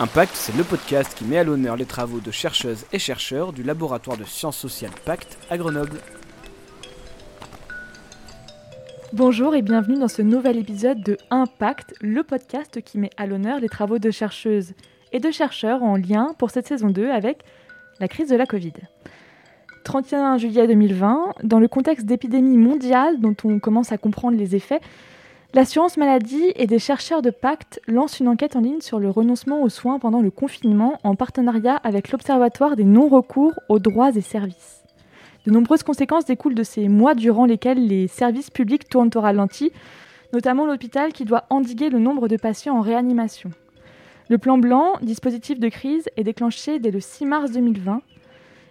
Impact, c'est le podcast qui met à l'honneur les travaux de chercheuses et chercheurs du laboratoire de sciences sociales Pacte à Grenoble. Bonjour et bienvenue dans ce nouvel épisode de Impact, le podcast qui met à l'honneur les travaux de chercheuses et de chercheurs en lien pour cette saison 2 avec la crise de la Covid. 31 juillet 2020, dans le contexte d'épidémie mondiale dont on commence à comprendre les effets, L'assurance maladie et des chercheurs de Pacte lancent une enquête en ligne sur le renoncement aux soins pendant le confinement en partenariat avec l'Observatoire des non-recours aux droits et services. De nombreuses conséquences découlent de ces mois durant lesquels les services publics tournent au ralenti, notamment l'hôpital qui doit endiguer le nombre de patients en réanimation. Le plan blanc, dispositif de crise, est déclenché dès le 6 mars 2020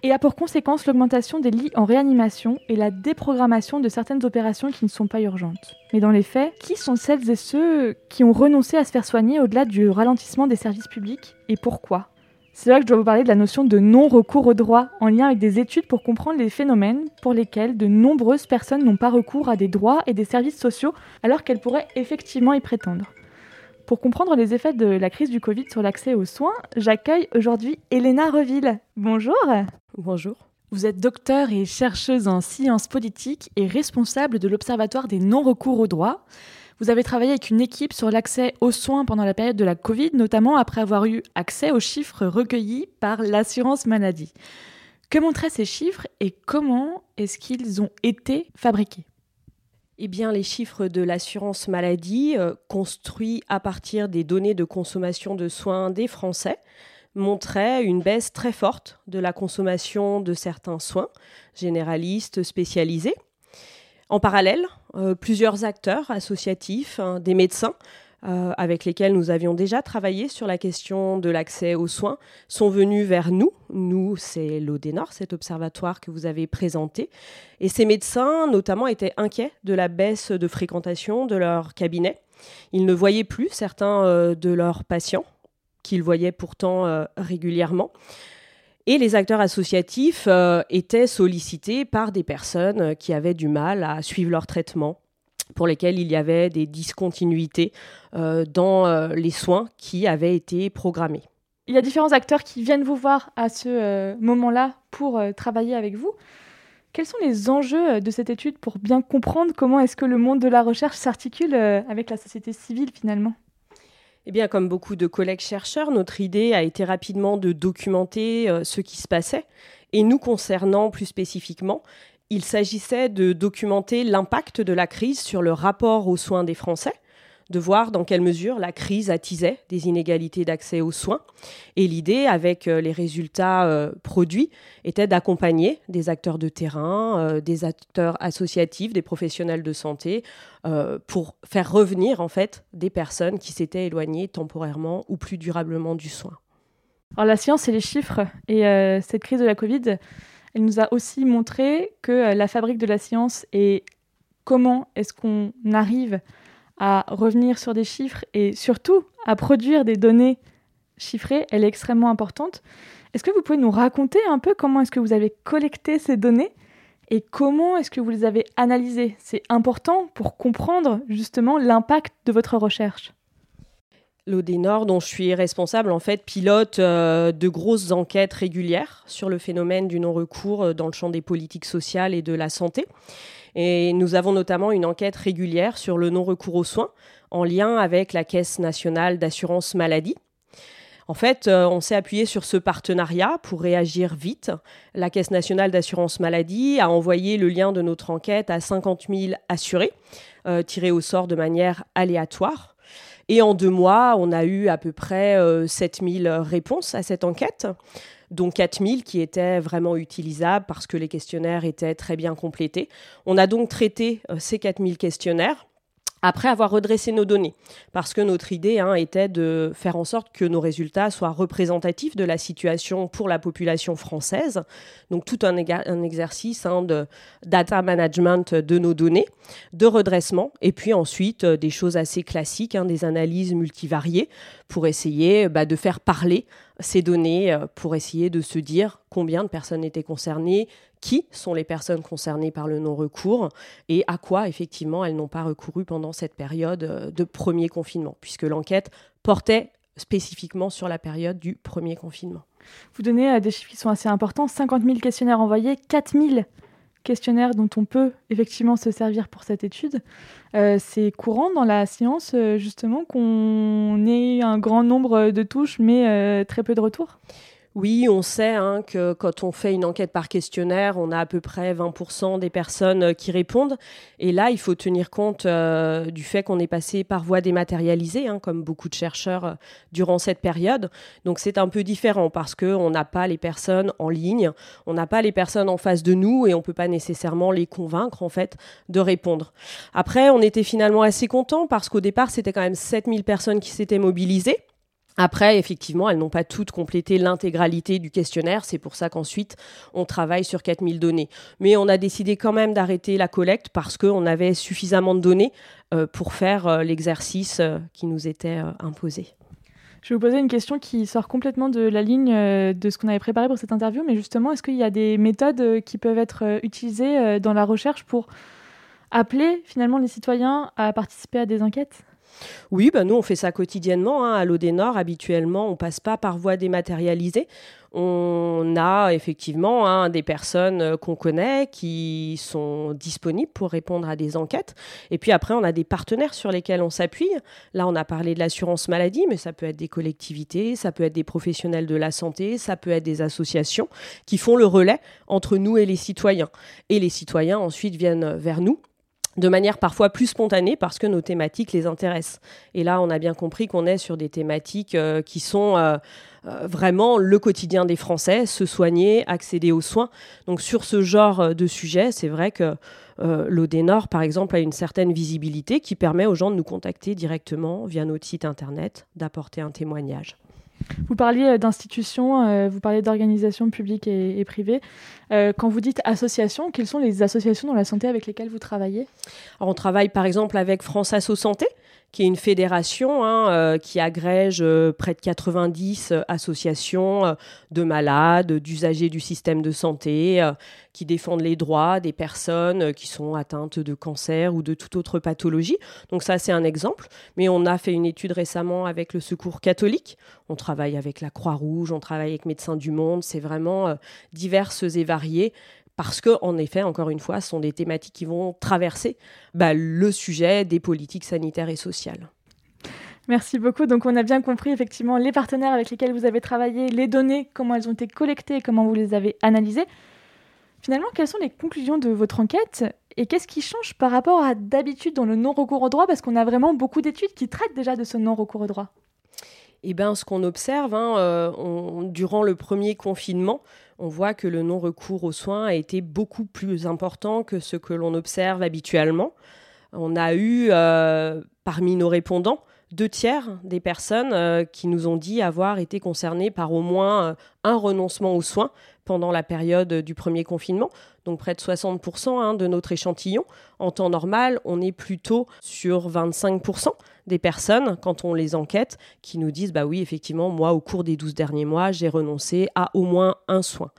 et a pour conséquence l'augmentation des lits en réanimation et la déprogrammation de certaines opérations qui ne sont pas urgentes. Mais dans les faits, qui sont celles et ceux qui ont renoncé à se faire soigner au-delà du ralentissement des services publics et pourquoi? C'est là que je dois vous parler de la notion de non-recours au droit, en lien avec des études pour comprendre les phénomènes pour lesquels de nombreuses personnes n'ont pas recours à des droits et des services sociaux alors qu'elles pourraient effectivement y prétendre. Pour comprendre les effets de la crise du Covid sur l'accès aux soins, j'accueille aujourd'hui Elena Reville. Bonjour. Bonjour. Vous êtes docteur et chercheuse en sciences politiques et responsable de l'Observatoire des non-recours aux droits. Vous avez travaillé avec une équipe sur l'accès aux soins pendant la période de la Covid, notamment après avoir eu accès aux chiffres recueillis par l'assurance maladie. Que montraient ces chiffres et comment est-ce qu'ils ont été fabriqués? Eh bien, les chiffres de l'assurance maladie, euh, construits à partir des données de consommation de soins des Français, montraient une baisse très forte de la consommation de certains soins, généralistes, spécialisés. En parallèle, euh, plusieurs acteurs associatifs, hein, des médecins, euh, avec lesquels nous avions déjà travaillé sur la question de l'accès aux soins sont venus vers nous. Nous, c'est l'ODENOR, cet observatoire que vous avez présenté. Et ces médecins, notamment, étaient inquiets de la baisse de fréquentation de leur cabinet. Ils ne voyaient plus certains euh, de leurs patients, qu'ils voyaient pourtant euh, régulièrement. Et les acteurs associatifs étaient sollicités par des personnes qui avaient du mal à suivre leur traitement, pour lesquels il y avait des discontinuités euh, dans euh, les soins qui avaient été programmés. Il y a différents acteurs qui viennent vous voir à ce euh, moment-là pour travailler avec vous. Quels sont les enjeux de cette étude pour bien comprendre comment est-ce que le monde de la recherche s'articule avec la société civile finalement? Eh bien, comme beaucoup de collègues chercheurs, notre idée a été rapidement de documenter ce qui se passait. Et nous concernant plus spécifiquement, il s'agissait de documenter l'impact de la crise sur le rapport aux soins des Français, de voir dans quelle mesure la crise attisait des inégalités d'accès aux soins. Et l'idée, avec euh, les résultats euh, produits, était d'accompagner des acteurs de terrain, euh, des acteurs associatifs, des professionnels de santé, pour faire revenir en fait des personnes qui s'étaient éloignées temporairement ou plus durablement du soin. Alors la science et les chiffres et cette crise de la Covid, elle nous a aussi montré que la fabrique de la science et comment est-ce qu'on arrive à revenir sur des chiffres et surtout à produire des données chiffrées, elle est extrêmement importante. Est-ce que vous pouvez nous raconter un peu comment est-ce que vous avez collecté ces données et comment est-ce que vous les avez analysées? C'est important pour comprendre justement l'impact de votre recherche. L'ODENOR, dont je suis responsable, en fait, pilote euh, de grosses enquêtes régulières sur le phénomène du non-recours euh, dans le champ des politiques sociales et de la santé. Et nous avons notamment une enquête régulière sur le non-recours aux soins en lien avec la Caisse nationale d'assurance maladie. En fait, euh, on s'est appuyé sur ce partenariat pour réagir vite. La Caisse nationale d'assurance maladie a envoyé le lien de notre enquête à 50 000 assurés, tirés au sort de manière aléatoire. Et en deux mois, on a eu à peu près 7000 euh, réponses à cette enquête, dont 4000 qui étaient vraiment utilisables parce que les questionnaires étaient très bien complétés. On a donc traité euh, ces 4000 questionnaires après avoir redressé nos données. Parce que notre idée hein, était de faire en sorte que nos résultats soient représentatifs de la situation pour la population française. Donc tout un, exercice hein, de data management de nos données, de redressement, et puis ensuite euh, des choses assez classiques, hein, des analyses multivariées pour essayer bah, de faire parler ces données, euh, pour essayer de se dire combien de personnes étaient concernées, qui sont les personnes concernées par le non-recours et à quoi effectivement elles n'ont pas recouru pendant cette période euh, de premier confinement, puisque l'enquête portait spécifiquement sur la période du premier confinement. Vous donnez des chiffres qui sont assez importants 50 000 questionnaires envoyés, 4 000 questionnaires dont on peut effectivement se servir pour cette étude. c'est courant dans la science, justement, qu'on ait un grand nombre de touches, mais très peu de retours? Oui, on sait hein, que quand on fait une enquête par questionnaire, on a à peu près 20% des personnes euh, qui répondent. Et là, il faut tenir compte euh, du fait qu'on est passé par voie dématérialisée, hein, comme beaucoup de chercheurs euh, durant cette période. Donc c'est un peu différent parce qu'on n'a pas les personnes en ligne, on n'a pas les personnes en face de nous et on ne peut pas nécessairement les convaincre en fait de répondre. Après, on était finalement assez content parce qu'au départ, c'était quand même 7000 personnes qui s'étaient mobilisées. Après, effectivement, elles n'ont pas toutes complété l'intégralité du questionnaire. C'est pour ça qu'ensuite, on travaille sur 4000 données. Mais on a décidé quand même d'arrêter la collecte parce qu'on avait suffisamment de données euh, pour faire euh, l'exercice euh, qui nous était imposé. Je vais vous poser une question qui sort complètement de la ligne de ce qu'on avait préparé pour cette interview, mais justement, est-ce qu'il y a des méthodes qui peuvent être utilisées dans la recherche pour appeler finalement les citoyens à participer à des enquêtes? Oui, bah nous on fait ça quotidiennement. Hein. À l'eau des habituellement, on passe pas par voie dématérialisée. On a effectivement hein, des personnes euh, qu'on connaît qui sont disponibles pour répondre à des enquêtes. Et puis après, on a des partenaires sur lesquels on s'appuie. Là, on a parlé de l'assurance maladie, mais ça peut être des collectivités, ça peut être des professionnels de la santé, ça peut être des associations qui font le relais entre nous et les citoyens. Et les citoyens ensuite viennent vers nous de manière parfois plus spontanée parce que nos thématiques les intéressent. Et là, on a bien compris qu'on est sur des thématiques euh, qui sont euh, euh, vraiment le quotidien des Français, se soigner, accéder aux soins. Donc sur ce genre de sujet, c'est vrai que l'Odénor, par exemple, a une certaine visibilité qui permet aux gens de nous contacter directement via notre site internet, d'apporter un témoignage. Vous parliez euh, d'institutions, euh, vous parliez d'organisations publiques et, privées. Euh, quand vous dites associations, quelles sont les associations dans la santé avec lesquelles vous travaillez? On travaille par exemple avec France Asso Santé, qui est une fédération hein, euh, qui agrège euh, près de 90 euh, associations de malades, d'usagers du système de santé, qui défendent les droits des personnes qui sont atteintes de cancer ou de toute autre pathologie. Donc ça, c'est un exemple. Mais on a fait une étude récemment avec le Secours catholique. On travaille avec la Croix-Rouge, on travaille avec Médecins du Monde. C'est vraiment diverses et variées parce que, en effet, encore une fois, ce sont des thématiques qui vont traverser bah, le sujet des politiques sanitaires et sociales. Merci beaucoup. Donc, on a bien compris effectivement les partenaires avec lesquels vous avez travaillé, les données, comment elles ont été collectées comment vous les avez analysées. Finalement, quelles sont les conclusions de votre enquête et qu'est-ce qui change par rapport à d'habitude dans le non-recours au droit? Parce qu'on a vraiment beaucoup d'études qui traitent déjà de ce non-recours au droit. Eh bien, ce qu'on observe hein, euh, durant le premier confinement, on voit que le non-recours aux soins a été beaucoup plus important que ce que l'on observe habituellement. On a eu, euh, parmi nos répondants, deux tiers des personnes euh, qui nous ont dit avoir été concernées par au moins euh, un renoncement aux soins pendant la période du premier confinement, donc près de 60% hein, de notre échantillon. En temps normal, on est plutôt sur 25% des personnes, quand on les enquête, qui nous disent Bah oui, effectivement, moi, au cours des 12 derniers mois, j'ai renoncé à au moins un soin.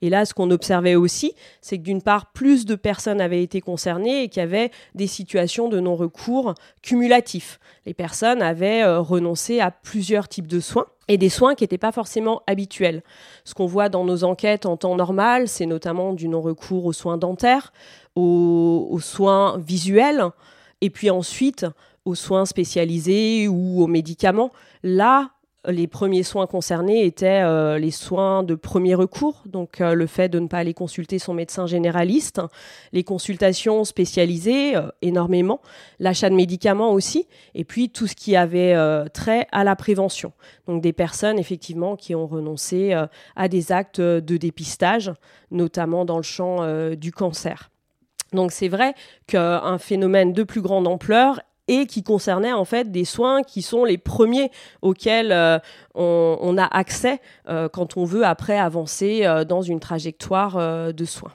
Et là, ce qu'on observait aussi, c'est que d'une part, plus de personnes avaient été concernées et qu'il y avait des situations de non-recours cumulatifs. Les personnes avaient euh, renoncé à plusieurs types de soins et des soins qui n'étaient pas forcément habituels. Ce qu'on voit dans nos enquêtes en temps normal, c'est notamment du non-recours aux soins dentaires, aux, soins visuels, et puis ensuite aux soins spécialisés ou aux médicaments. Là, les premiers soins concernés étaient euh, les soins de premier recours, donc euh, le fait de ne pas aller consulter son médecin généraliste, les consultations spécialisées euh, énormément, l'achat de médicaments aussi, et puis tout ce qui avait trait à la prévention. Donc des personnes effectivement qui ont renoncé à des actes de dépistage, notamment dans le champ du cancer. Donc c'est vrai qu'un phénomène de plus grande ampleur et qui concernait en fait des soins qui sont les premiers auxquels euh, on, a accès euh, quand on veut après avancer euh, dans une trajectoire de soins.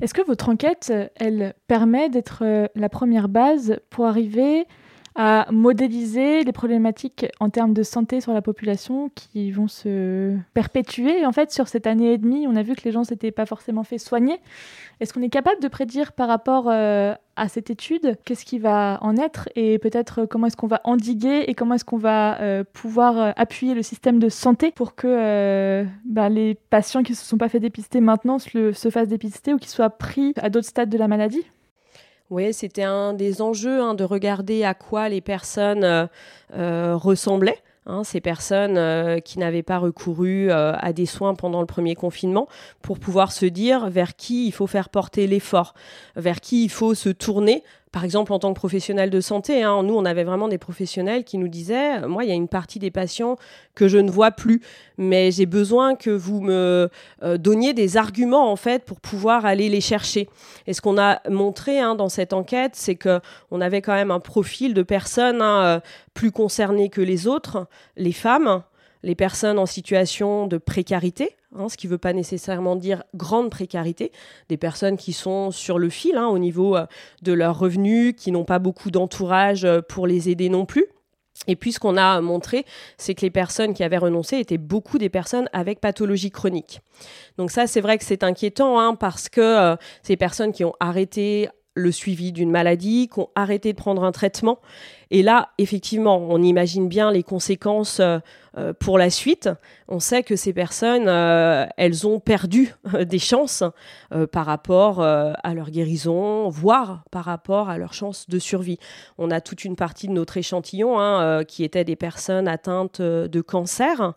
Est-ce que votre enquête, elle permet d'être la première base pour arriver à modéliser les problématiques en termes de santé sur la population qui vont se perpétuer. En fait, sur cette année et demie, on a vu que les gens s'étaient pas forcément fait soigner. Est-ce qu'on est capable de prédire par rapport euh, à cette étude qu'est-ce qui va en être et peut-être comment est-ce qu'on va endiguer et comment est-ce qu'on va euh, pouvoir euh, appuyer le système de santé pour que bah, les patients qui ne se sont pas fait dépister maintenant se, se fassent dépister ou qu'ils soient pris à d'autres stades de la maladie? Oui, c'était un des enjeux hein, de regarder à quoi les personnes euh, euh, ressemblaient. Hein, ces personnes euh, qui n'avaient pas recouru à des soins pendant le premier confinement, pour pouvoir se dire vers qui il faut faire porter l'effort, vers qui il faut se tourner par exemple, en tant que professionnel de santé, hein, nous, on avait vraiment des professionnels qui nous disaient, moi, il y a une partie des patients que je ne vois plus, mais j'ai besoin que vous me euh, donniez des arguments, en fait, pour pouvoir aller les chercher. Et ce qu'on a montré hein, dans cette enquête, c'est que on avait quand même un profil de personnes hein, euh, plus concernées que les autres, les femmes, les personnes en situation de précarité, hein, ce qui ne veut pas nécessairement dire grande précarité, des personnes qui sont sur le fil hein, au niveau euh, de leurs revenus, qui n'ont pas beaucoup d'entourage euh, pour les aider non plus. Et puis ce qu'on a montré, c'est que les personnes qui avaient renoncé étaient beaucoup des personnes avec pathologie chronique. Donc ça, c'est vrai que c'est inquiétant hein, parce que euh, ces personnes qui ont arrêté le suivi d'une maladie, qui ont arrêté de prendre un traitement. Et là, effectivement, on imagine bien les conséquences euh, euh, pour la suite. On sait que ces personnes, euh, elles ont perdu des chances par rapport à leur guérison, voire par rapport à leur chance de survie. On a toute une partie de notre échantillon hein, qui étaient des personnes atteintes de cancer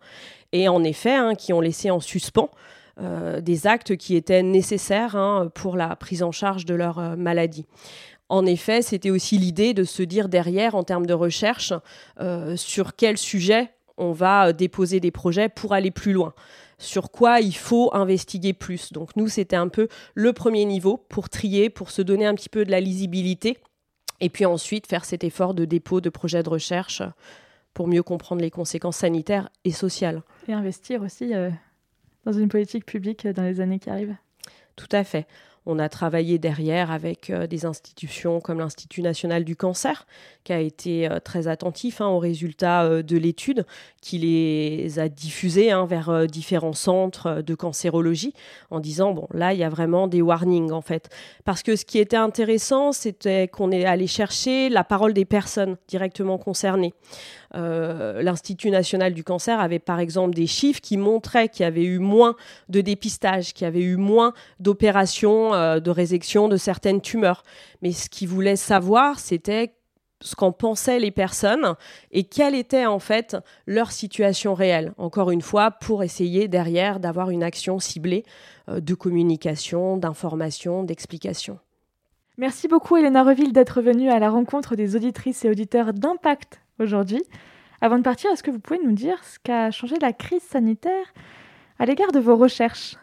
et en effet hein, qui ont laissé en suspens des actes qui étaient nécessaires hein, pour la prise en charge de leur euh, maladie. En effet, c'était aussi l'idée de se dire derrière, en termes de recherche, euh, sur quel sujet on va déposer des projets pour aller plus loin sur quoi il faut investiguer plus. Donc nous, c'était un peu le premier niveau pour trier, pour se donner un petit peu de la lisibilité, et puis ensuite faire cet effort de dépôt de projets de recherche pour mieux comprendre les conséquences sanitaires et sociales. Et investir aussi dans une politique publique dans les années qui arrivent. Tout à fait. On a travaillé derrière avec euh, des institutions comme l'Institut national du cancer, qui a été euh, très attentif hein, aux résultats euh, de l'étude, qui les a diffusés hein, vers différents centres de cancérologie, en disant bon là il y a vraiment des warnings en fait, parce que ce qui était intéressant c'était qu'on est allé chercher la parole des personnes directement concernées. L'Institut national du cancer avait par exemple des chiffres qui montraient qu'il y avait eu moins de dépistage, qu'il y avait eu moins d'opérations euh, de résection de certaines tumeurs. Mais ce qu'ils voulaient savoir, c'était ce qu'en pensaient les personnes et quelle était en fait leur situation réelle. Encore une fois, pour essayer derrière d'avoir une action ciblée euh, de communication, d'information, d'explication. Merci beaucoup Elena Reville d'être venue à la rencontre des auditrices et auditeurs d'Impact aujourd'hui. Avant de partir, est-ce que vous pouvez nous dire ce qu'a changé la crise sanitaire à l'égard de vos recherches?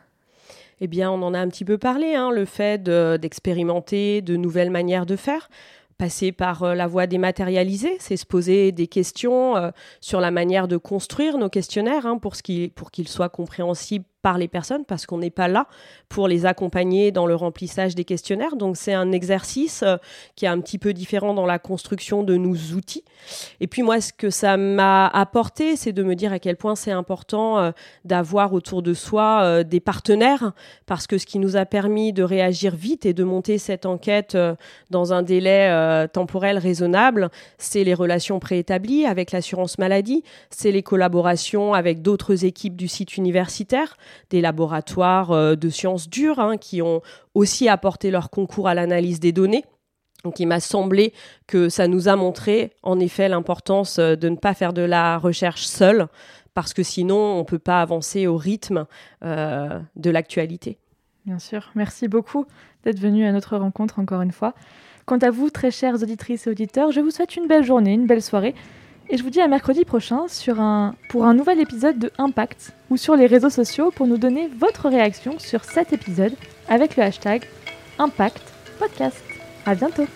Eh bien, on en a un petit peu parlé, hein, le fait d'expérimenter de, nouvelles manières de faire passer par euh, la voie dématérialisée, c'est se poser des questions euh, sur la manière de construire nos questionnaires hein, pour qu'ils soient compréhensibles par les personnes parce qu'on n'est pas là pour les accompagner dans le remplissage des questionnaires. Donc c'est un exercice euh, qui est un petit peu différent dans la construction de nos outils. Et puis moi, ce que ça m'a apporté, c'est de me dire à quel point c'est important euh, d'avoir autour de soi euh, des partenaires parce que ce qui nous a permis de réagir vite et de monter cette enquête dans un délai temporel raisonnable, c'est les relations préétablies avec l'assurance maladie, c'est les collaborations avec d'autres équipes du site universitaire, des laboratoires euh, de sciences dures hein, qui ont aussi apporté leur concours à l'analyse des données. Donc il m'a semblé que ça nous a montré en effet l'importance euh, de ne pas faire de la recherche seule, parce que sinon on ne peut pas avancer au rythme euh, de l'actualité. Bien sûr, merci beaucoup d'être venu à notre rencontre encore une fois. Quant à vous, très chères auditrices et auditeurs, je vous souhaite une belle journée, une belle soirée et je vous dis à mercredi prochain pour un nouvel épisode de Impact ou sur les réseaux sociaux pour nous donner votre réaction sur cet épisode avec le hashtag Impact Podcast. À bientôt!